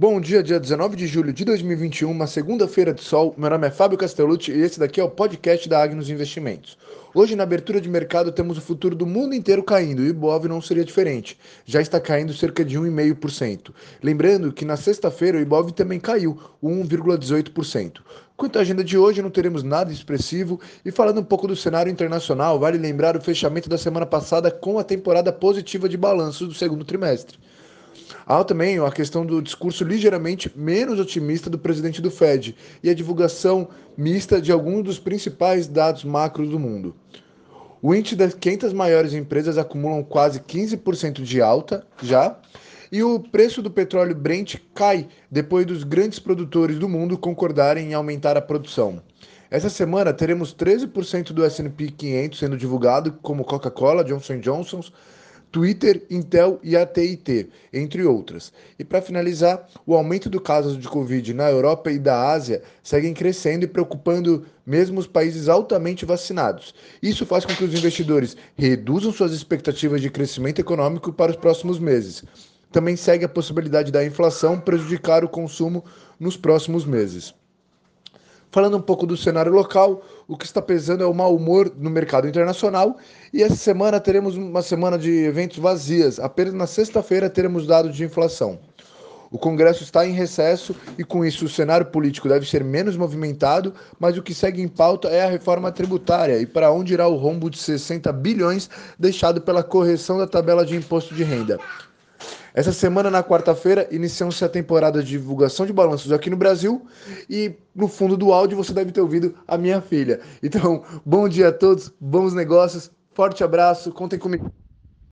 Bom dia, dia 19 de julho de 2021, uma segunda-feira de sol. Meu nome é Fábio Castellucci e esse daqui é o podcast da Agnos Investimentos. Hoje, na abertura de mercado, temos o futuro do mundo inteiro caindo e o Ibov não seria diferente. Já está caindo cerca de 1,5%. Lembrando que na sexta-feira o Ibov também caiu, 1,18%. Quanto à agenda de hoje, não teremos nada expressivo. E falando um pouco do cenário internacional, vale lembrar o fechamento da semana passada com a temporada positiva de balanços do segundo trimestre. Há também a questão do discurso ligeiramente menos otimista do presidente do Fed e a divulgação mista de alguns dos principais dados macros do mundo. O índice das 500 maiores empresas acumulam quase 15% de alta já, e o preço do petróleo Brent cai depois dos grandes produtores do mundo concordarem em aumentar a produção. Essa semana teremos 13% do S&P 500 sendo divulgado, como Coca-Cola, Johnson Johnson, Twitter, Intel e AT&T, entre outras. E para finalizar, o aumento do casos de Covid na Europa e da Ásia seguem crescendo e preocupando mesmo os países altamente vacinados. Isso faz com que os investidores reduzam suas expectativas de crescimento econômico para os próximos meses. Também segue a possibilidade da inflação prejudicar o consumo nos próximos meses. Falando um pouco do cenário local, o que está pesando é o mau humor no mercado internacional e essa semana teremos uma semana de eventos vazias. Apenas na sexta-feira teremos dados de inflação. O Congresso está em recesso e, com isso, o cenário político deve ser menos movimentado, mas o que segue em pauta é a reforma tributária e para onde irá o rombo de 60 bilhões deixado pela correção da tabela de imposto de renda. Essa semana, na quarta-feira, iniciamos a temporada de divulgação de balanços aqui no Brasil e no fundo do áudio você deve ter ouvido a minha filha. Então, bom dia a todos, bons negócios, forte abraço, contem comigo.